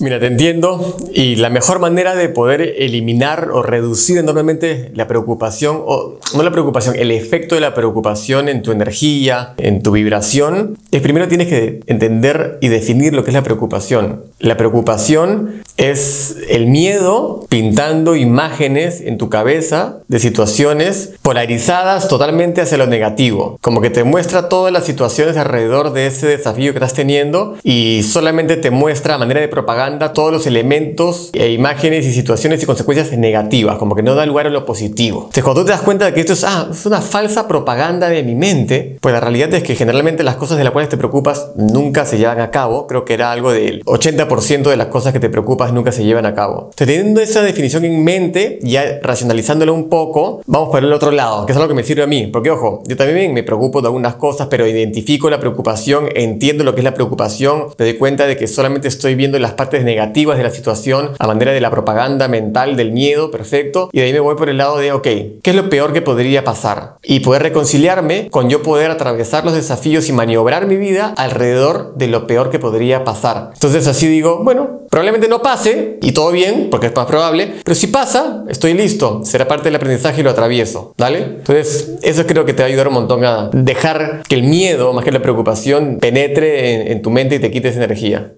Mira, te entiendo y la mejor manera de poder eliminar o reducir enormemente la preocupación, o no la preocupación, el efecto de la preocupación en tu energía, en tu vibración, es primero tienes que entender y definir lo que es la preocupación. La preocupación es el miedo pintando imágenes en tu cabeza de situaciones polarizadas totalmente hacia lo negativo, como que te muestra todas las situaciones alrededor de ese desafío que estás teniendo y solamente te muestra a manera de propaganda todos los elementos e imágenes y situaciones y consecuencias negativas, como que no da lugar a lo positivo. Entonces, cuando tú te das cuenta de que esto es, ah, es una falsa propaganda de mi mente, pues la realidad es que generalmente las cosas de las cuales te preocupas nunca se llevan a cabo. Creo que era algo del 80% de las cosas que te nunca se llevan a cabo. Entonces, teniendo esa definición en mente, ya racionalizándola un poco, vamos por el otro lado, que es algo que me sirve a mí. Porque, ojo, yo también me preocupo de algunas cosas, pero identifico la preocupación, entiendo lo que es la preocupación, me doy cuenta de que solamente estoy viendo las partes negativas de la situación a manera de la propaganda mental del miedo, perfecto. Y de ahí me voy por el lado de, ok, ¿qué es lo peor que podría pasar? Y poder reconciliarme con yo poder atravesar los desafíos y maniobrar mi vida alrededor de lo peor que podría pasar. Entonces así digo, bueno, probablemente no pase y todo bien, porque es más probable, pero si pasa, estoy listo, será parte del aprendizaje y lo atravieso, ¿vale? Entonces eso creo que te va a ayudar un montón a dejar que el miedo, más que la preocupación, penetre en, en tu mente y te quite esa energía.